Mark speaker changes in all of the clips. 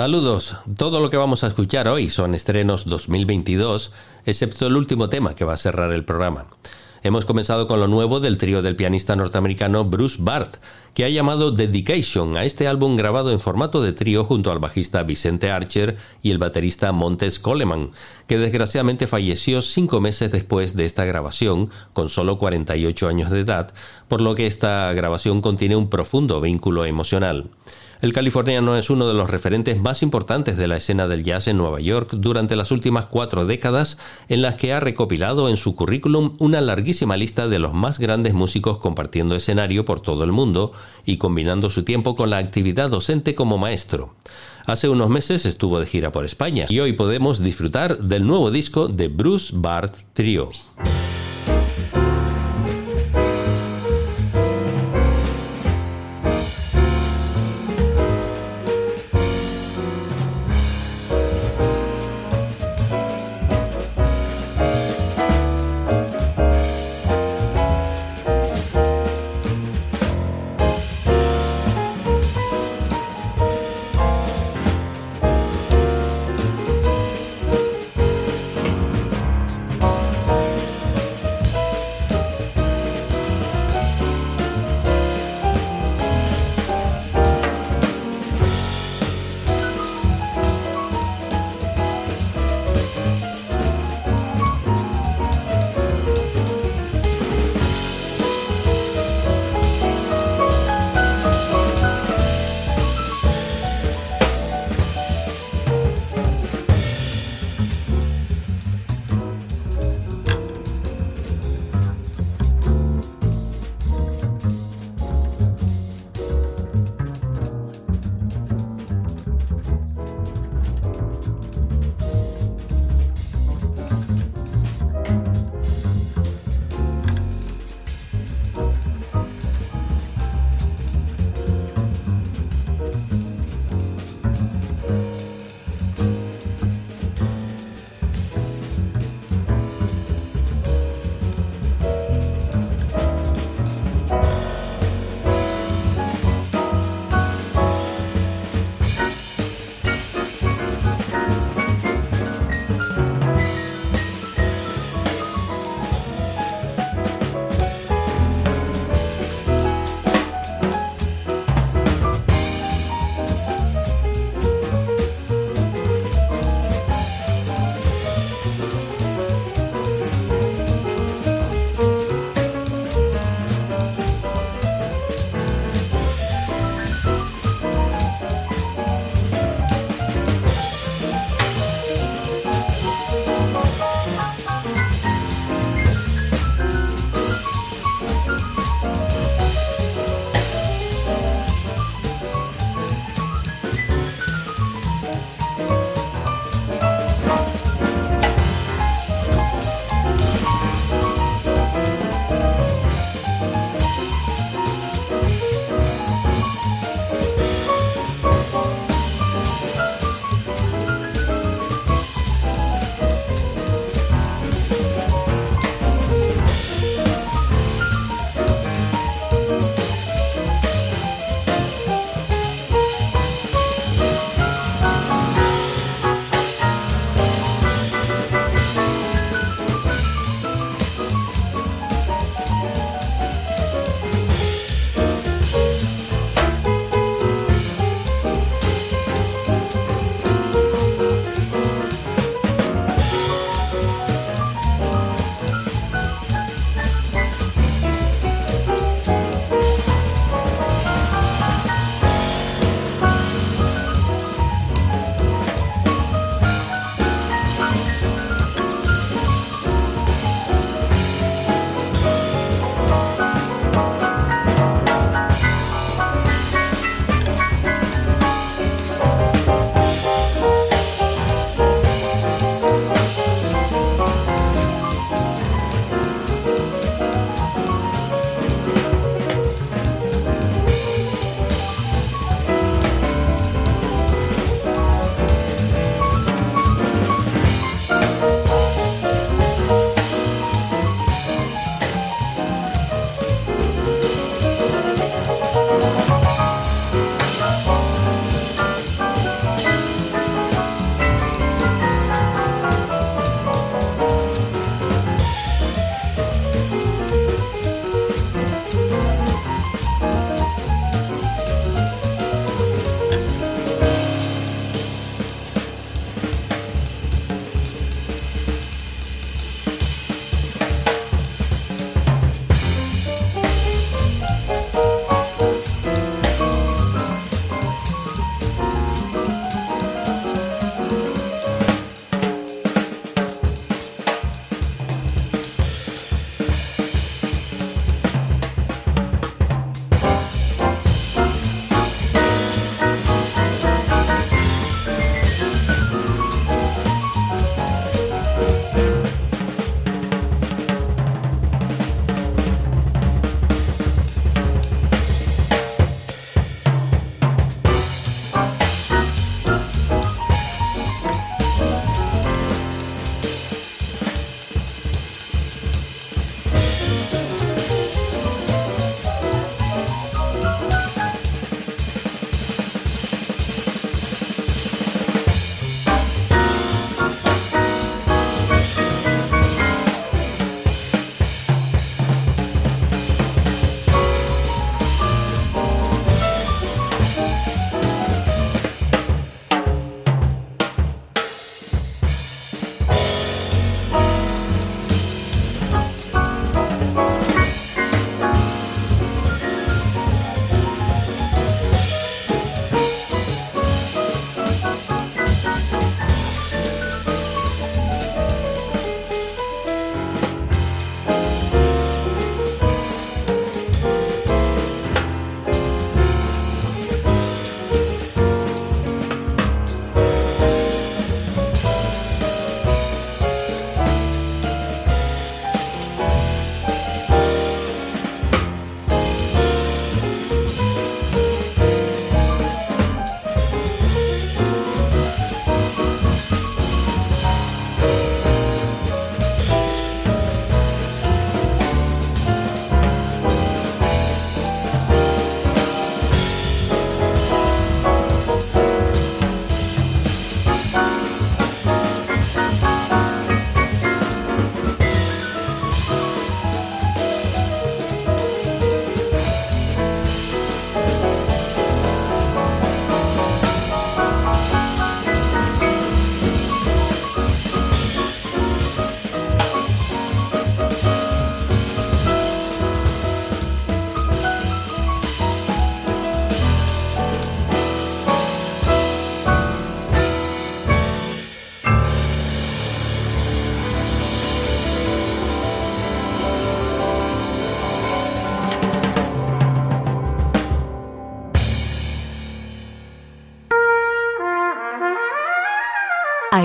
Speaker 1: Saludos. Todo lo que vamos a escuchar hoy son estrenos 2022, excepto el último tema que va a cerrar el programa. Hemos comenzado con lo nuevo del trío del pianista norteamericano Bruce Barth, que ha llamado Dedication a este álbum grabado en formato de trío junto al bajista Vicente Archer y el baterista Montes Coleman, que desgraciadamente falleció cinco meses después de esta grabación, con solo 48 años de edad, por lo que esta grabación contiene un profundo vínculo emocional. El californiano es uno de los referentes más importantes de la escena del jazz en Nueva York durante las últimas cuatro décadas, en las que ha recopilado en su currículum una larguísima lista de los más grandes músicos compartiendo escenario por todo el mundo y combinando su tiempo con la actividad docente como maestro. Hace unos meses estuvo de gira por España y hoy podemos disfrutar del nuevo disco de Bruce Barth Trio.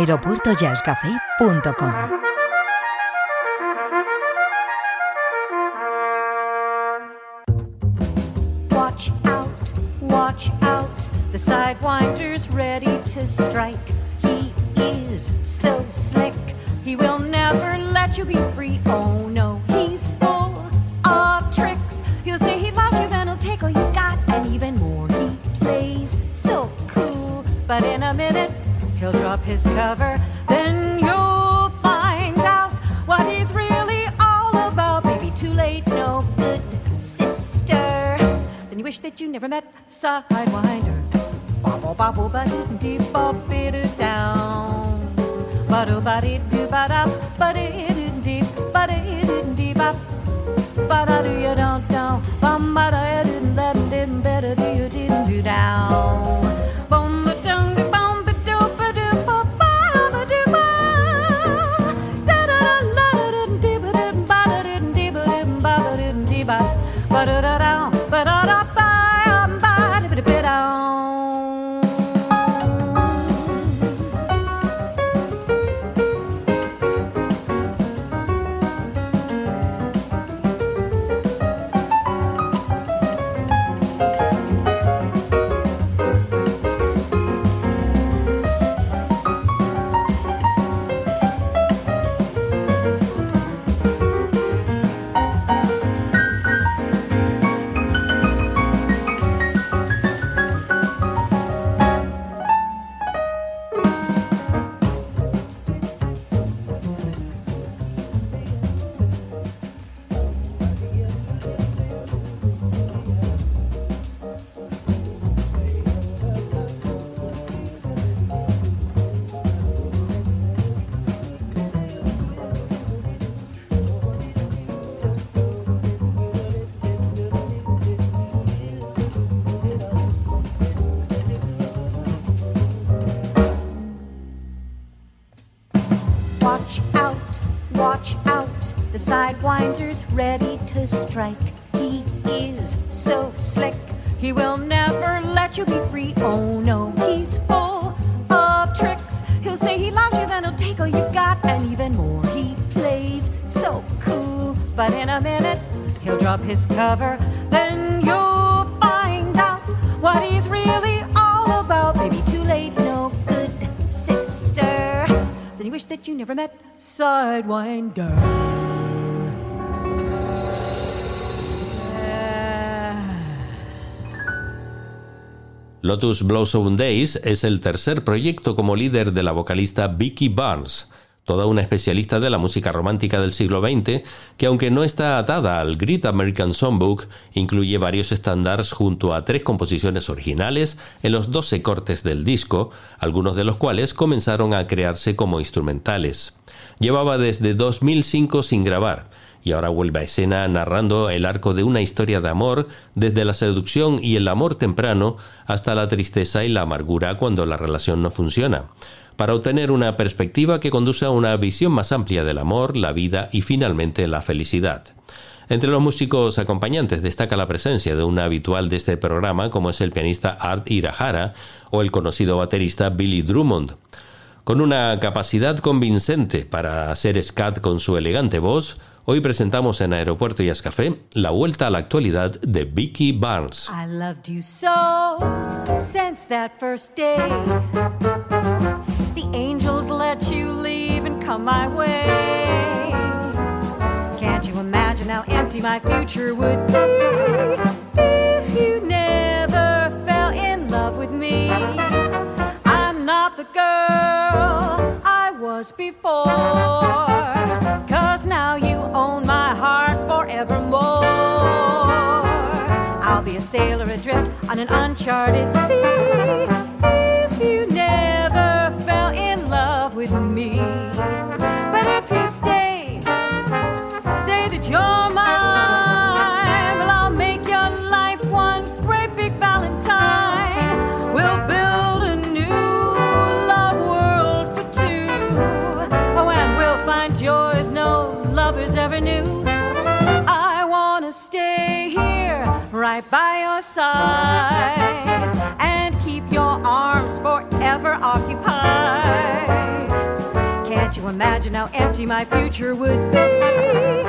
Speaker 2: aeropuertojazzcafé.com.
Speaker 1: Lotus Blossom Days es el tercer proyecto como líder de la vocalista Vicky Barnes, toda una especialista de la música romántica del siglo XX, que aunque no está atada al Great American Songbook, incluye varios estándares junto a tres composiciones originales en los 12 cortes del disco, algunos de los cuales comenzaron a crearse como instrumentales. Llevaba desde 2005 sin grabar, y ahora vuelve a escena narrando el arco de una historia de amor desde la seducción y el amor temprano hasta la tristeza y la amargura cuando la relación no funciona, para obtener una perspectiva que conduce a una visión más amplia del amor, la vida y finalmente la felicidad. Entre los músicos acompañantes destaca la presencia de un habitual de este programa como es el pianista Art Irahara o el conocido baterista Billy Drummond. Con una capacidad convincente para hacer scat con su elegante voz, Hoy presentamos en Aeropuerto y Café la vuelta a la actualidad de Vicky Barnes.
Speaker 3: I loved you so since that first day. The angels let you leave and come my way. Can't you imagine how empty my future would be if you never fell in love with me? I'm not the girl I was before. Sailor adrift on an uncharted sea if you never fell in love with me. But if you stay, say that you're mine. by your side and keep your arms forever occupied.
Speaker 2: Can't you imagine how empty my future would be?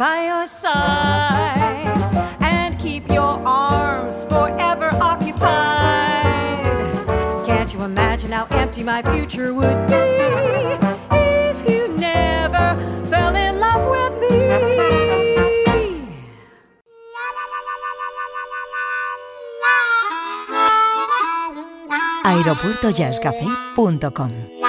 Speaker 2: by your side and keep your arms forever occupied. Can't you imagine how empty my future would be if you never fell in love with me? aeropuertojazzcafe.com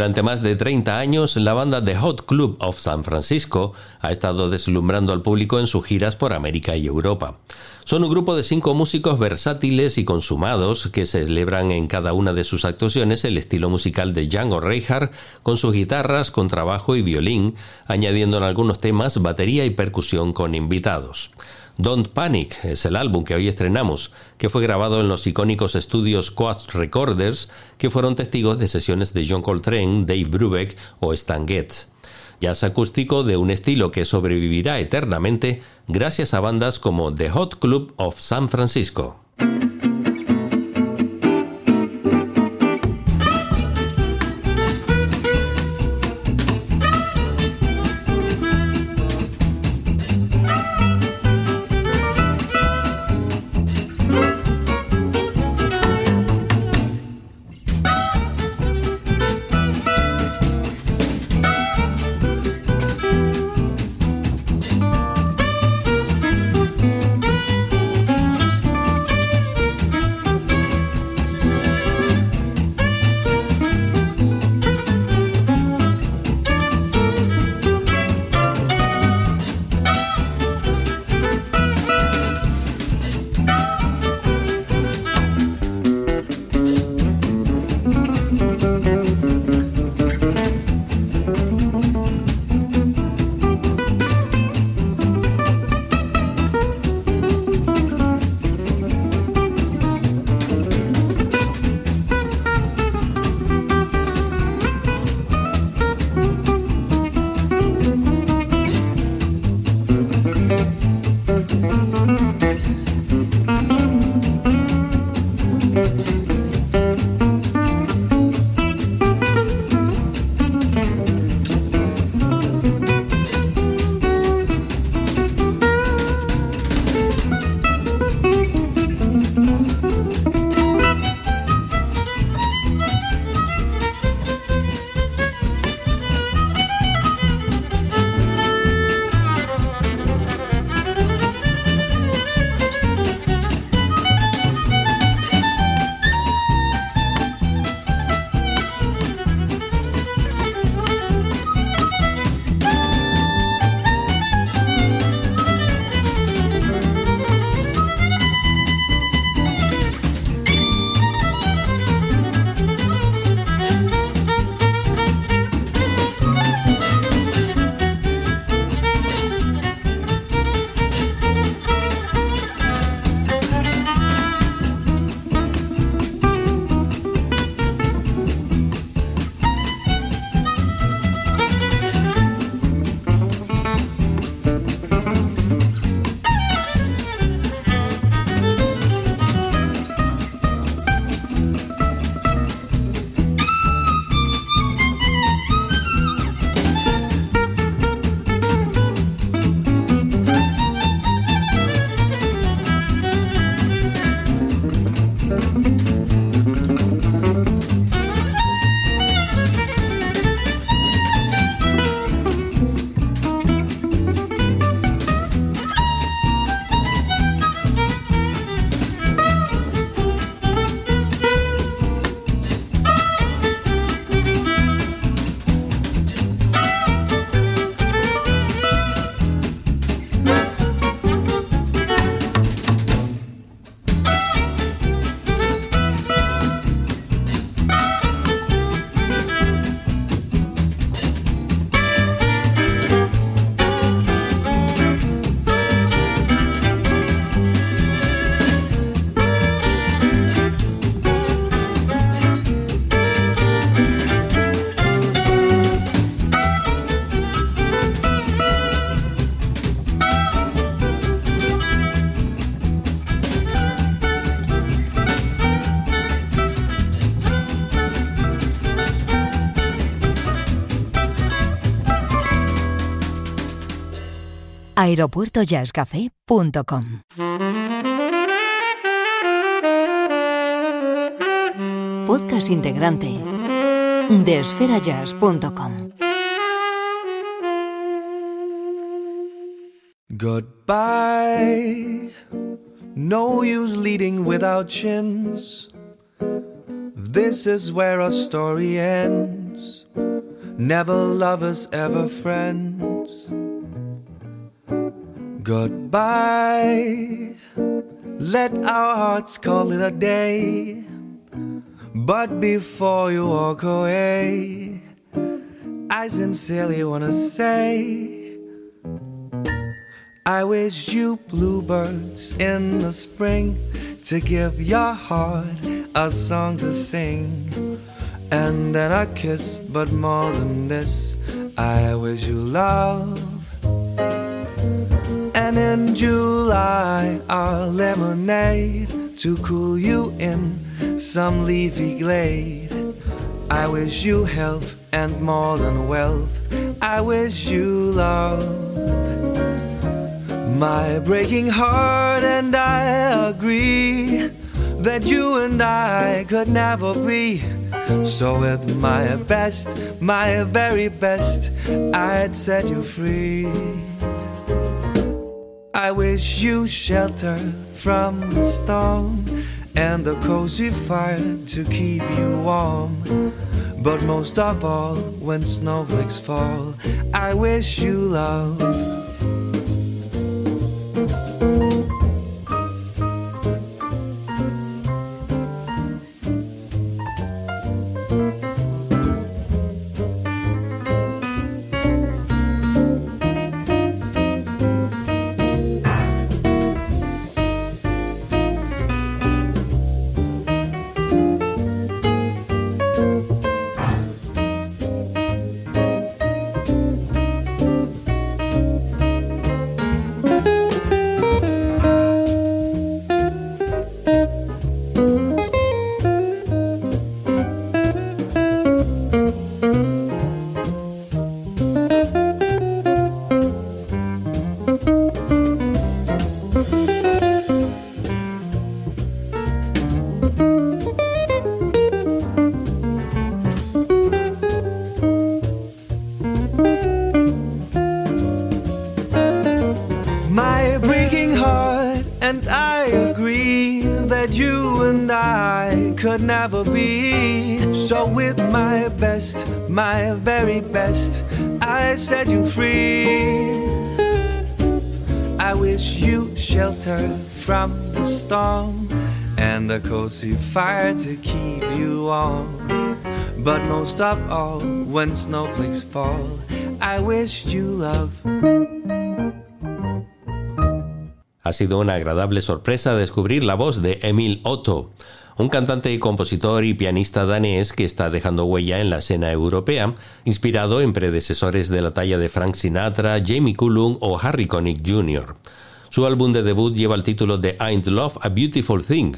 Speaker 1: Durante más de 30 años, la banda The Hot Club of San Francisco ha estado deslumbrando al público en sus giras por América y Europa. Son un grupo de cinco músicos versátiles y consumados que celebran en cada una de sus actuaciones el estilo musical de Django Reinhardt con sus guitarras, contrabajo y violín, añadiendo en algunos temas batería y percusión con invitados. Don't Panic es el álbum que hoy estrenamos, que fue grabado en los icónicos estudios Coast Recorders, que fueron testigos de sesiones de John Coltrane, Dave Brubeck o Stan Getz. Jazz acústico de un estilo que sobrevivirá eternamente gracias a bandas como The Hot Club of San Francisco.
Speaker 4: aeropuertojazzcafé.com. Podcast integrante de esferajazz.com.
Speaker 5: Goodbye. No use leading without chins. This is where our story ends. Never lovers, ever friends. Goodbye. Let our hearts call it a day. But before you walk away, I sincerely wanna say, I wish you bluebirds in the spring to give your heart a song to sing. And then a kiss, but more than this, I wish you love. And in July, our lemonade to cool you in some leafy glade. I wish you health and more than wealth. I wish you love. My breaking heart and I agree that you and I could never be. So, with my best, my very best, I'd set you free. I wish you shelter from the storm and a cozy fire to keep you warm. But most of all, when snowflakes fall, I wish you love. From the storm and to keep you warm. Of.
Speaker 1: Ha sido una agradable sorpresa descubrir la voz de Emil Otto, un cantante, compositor y pianista danés que está dejando huella en la escena europea, inspirado en predecesores de la talla de Frank Sinatra, Jamie Cullum o Harry Connick Jr. Su álbum de debut lleva el título de Ain't Love a Beautiful Thing,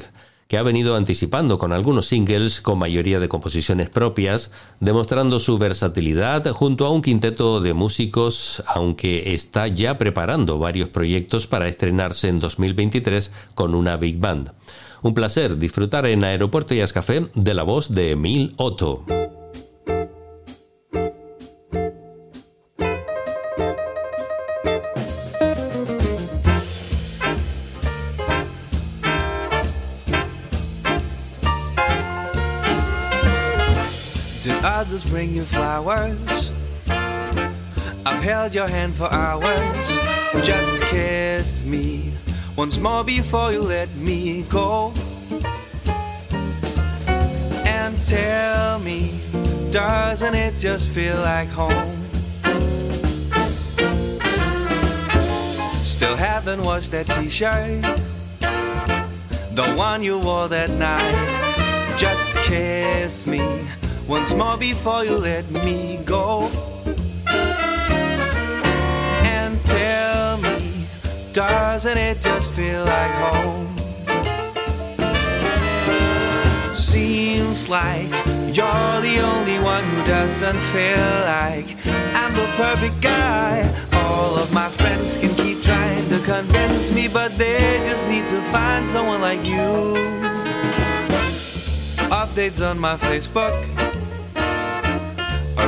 Speaker 1: que ha venido anticipando con algunos singles con mayoría de composiciones propias, demostrando su versatilidad junto a un quinteto de músicos, aunque está ya preparando varios proyectos para estrenarse en 2023 con una big band. Un placer disfrutar en Aeropuerto Jazz Café de la voz de Emil Otto.
Speaker 5: Others bring you flowers? I've held your hand for hours. Just kiss me once more before you let me go. And tell me, doesn't it just feel like home? Still haven't washed that t shirt, the one you wore that night. Just kiss me once more before you let me go. And tell me, doesn't it just feel like home? Seems like you're the only one who doesn't feel like I'm the perfect guy. All of my friends can keep trying to convince me, but they just need to find someone like you. Updates on my Facebook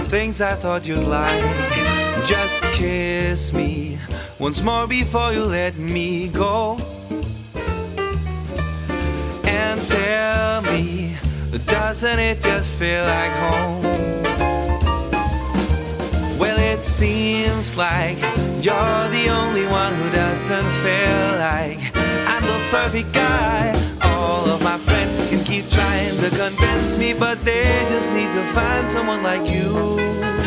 Speaker 5: things I thought you'd like. Just kiss me once more before you let me go. And tell me, doesn't it just feel like home? Well, it seems like you're the only one who doesn't feel like I'm the perfect guy. To convince me, but they just need to find someone like you.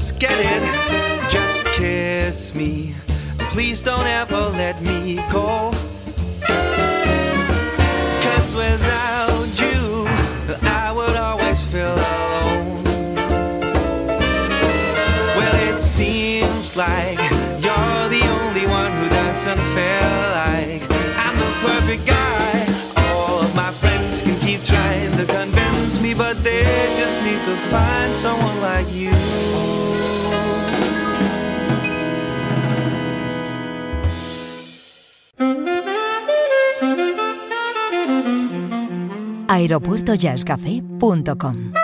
Speaker 5: Just get it? Just kiss me. Please don't ever let me go. Cause without you, I would always feel alone. Well, it seems like you're the only one who doesn't feel like I'm the perfect guy. All of my friends can keep trying to convince me, but they just need to find someone like you.
Speaker 4: aeropuertojazzcafé.com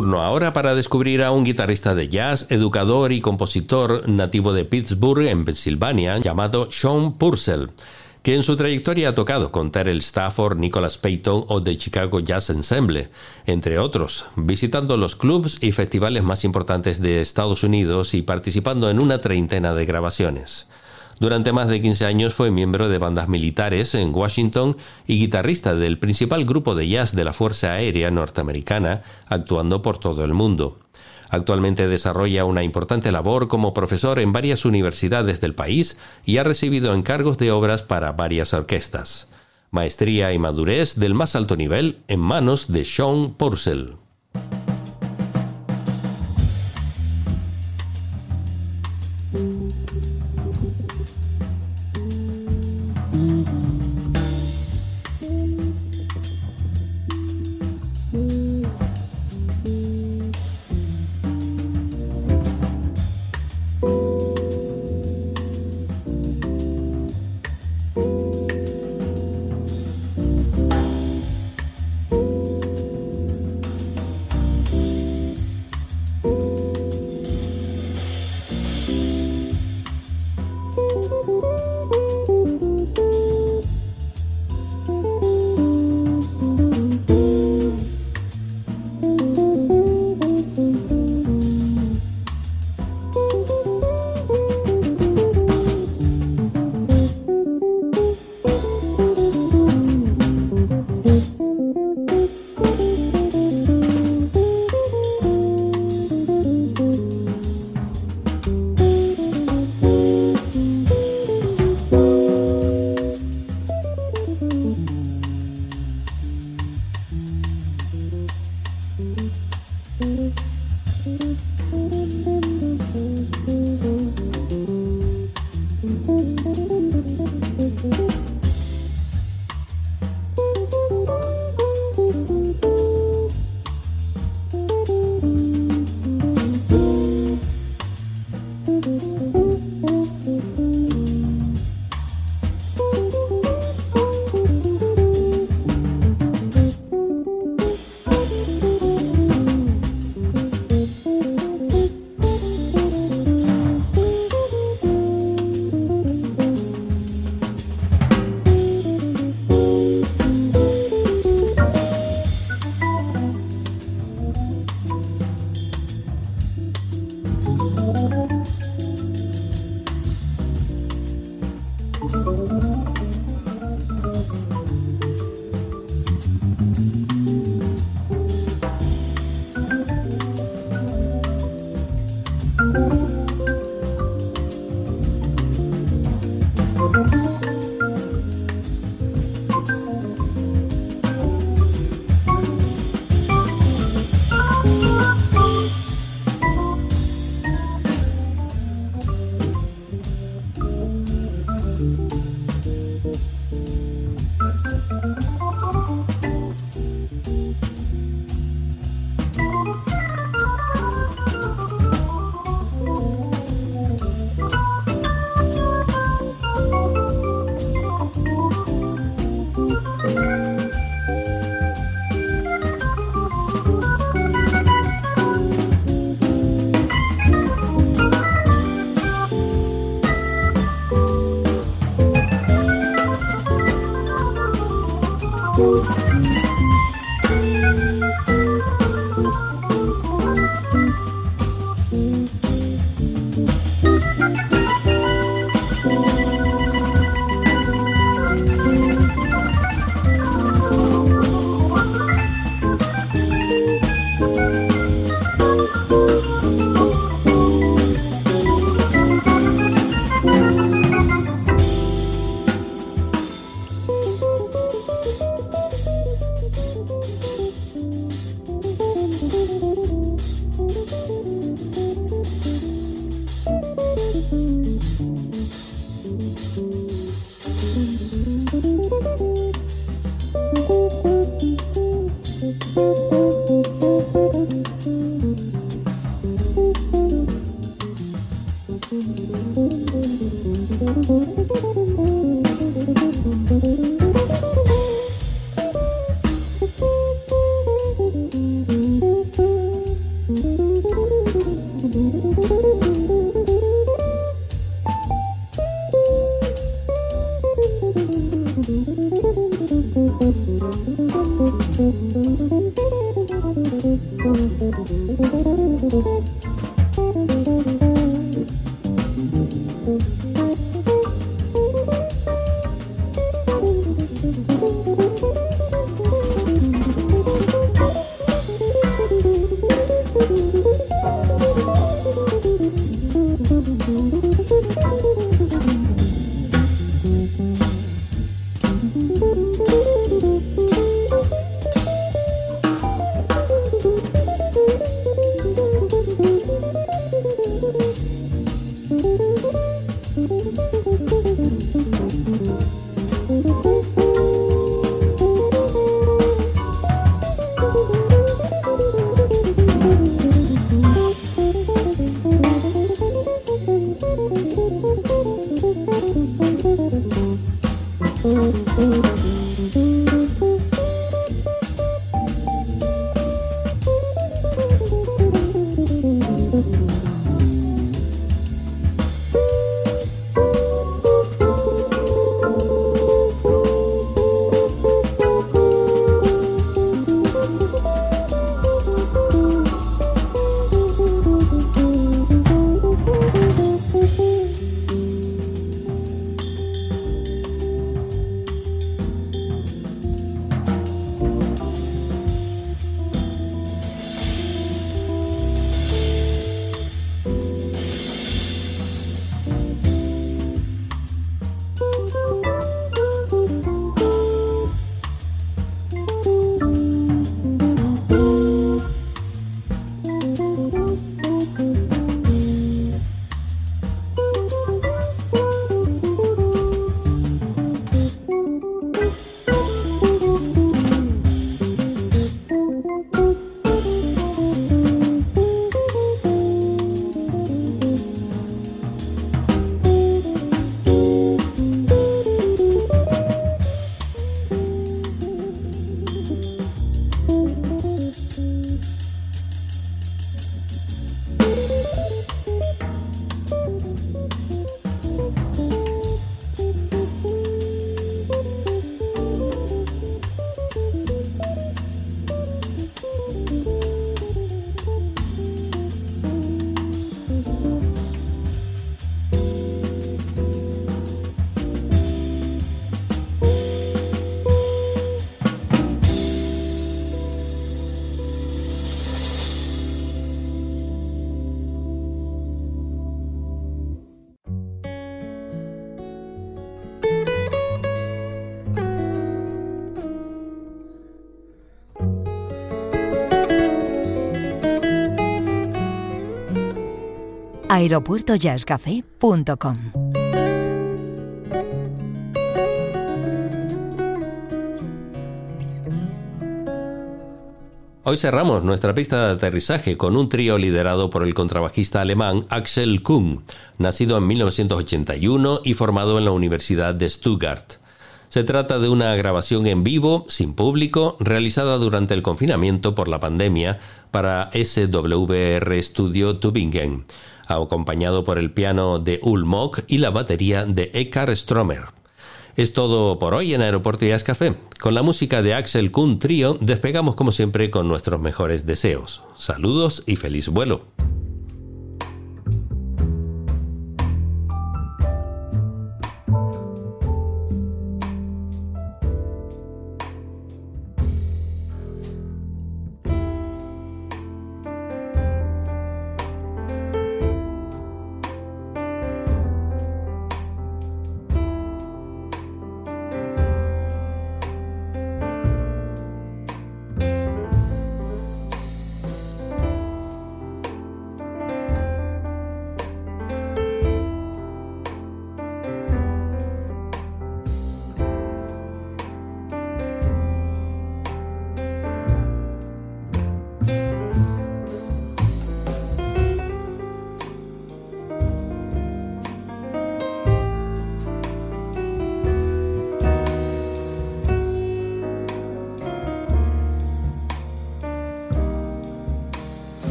Speaker 1: Turno ahora para descubrir a un guitarrista de jazz, educador y compositor nativo de Pittsburgh, en Pensilvania, llamado Sean Purcell, que en su trayectoria ha tocado con Terrell Stafford, Nicholas Payton o The Chicago Jazz Ensemble, entre otros, visitando los clubs y festivales más importantes de Estados Unidos y participando en una treintena de grabaciones. Durante más de 15 años fue miembro de bandas militares en Washington y guitarrista del principal grupo de jazz de la Fuerza Aérea Norteamericana, actuando por todo el mundo. Actualmente desarrolla una importante labor como profesor en varias universidades del país y ha recibido encargos de obras para varias orquestas. Maestría y madurez del más alto nivel en manos de Sean Purcell. Mm-hmm.
Speaker 4: aeropuertojazzcafé.com.
Speaker 1: Hoy cerramos nuestra pista de aterrizaje con un trío liderado por el contrabajista alemán Axel Kuhn, nacido en 1981 y formado en la Universidad de Stuttgart. Se trata de una grabación en vivo, sin público, realizada durante el confinamiento por la pandemia para SWR Studio Tübingen acompañado por el piano de Ulmok y la batería de Eckhard Stromer. Es todo por hoy en Aeropuerto Jazz Café. Con la música de Axel Kuhn Trio despegamos como siempre con nuestros mejores deseos. Saludos y feliz vuelo.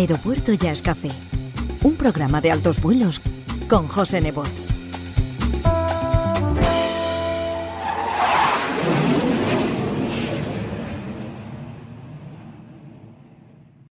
Speaker 4: Aeropuerto Jazz Café, un programa de altos vuelos con José Nebot.